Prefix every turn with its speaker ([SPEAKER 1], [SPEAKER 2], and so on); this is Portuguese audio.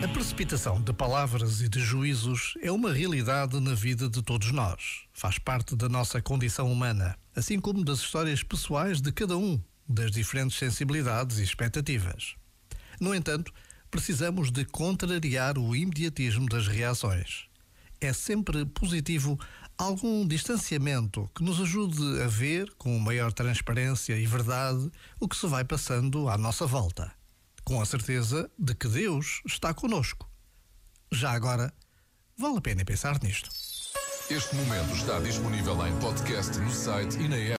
[SPEAKER 1] A precipitação de palavras e de juízos é uma realidade na vida de todos nós. Faz parte da nossa condição humana, assim como das histórias pessoais de cada um, das diferentes sensibilidades e expectativas. No entanto, precisamos de contrariar o imediatismo das reações. É sempre positivo algum distanciamento que nos ajude a ver com maior transparência e verdade o que se vai passando à nossa volta com a certeza de que Deus está conosco. Já agora, vale a pena pensar nisto.
[SPEAKER 2] Este momento está disponível em podcast no site e na app.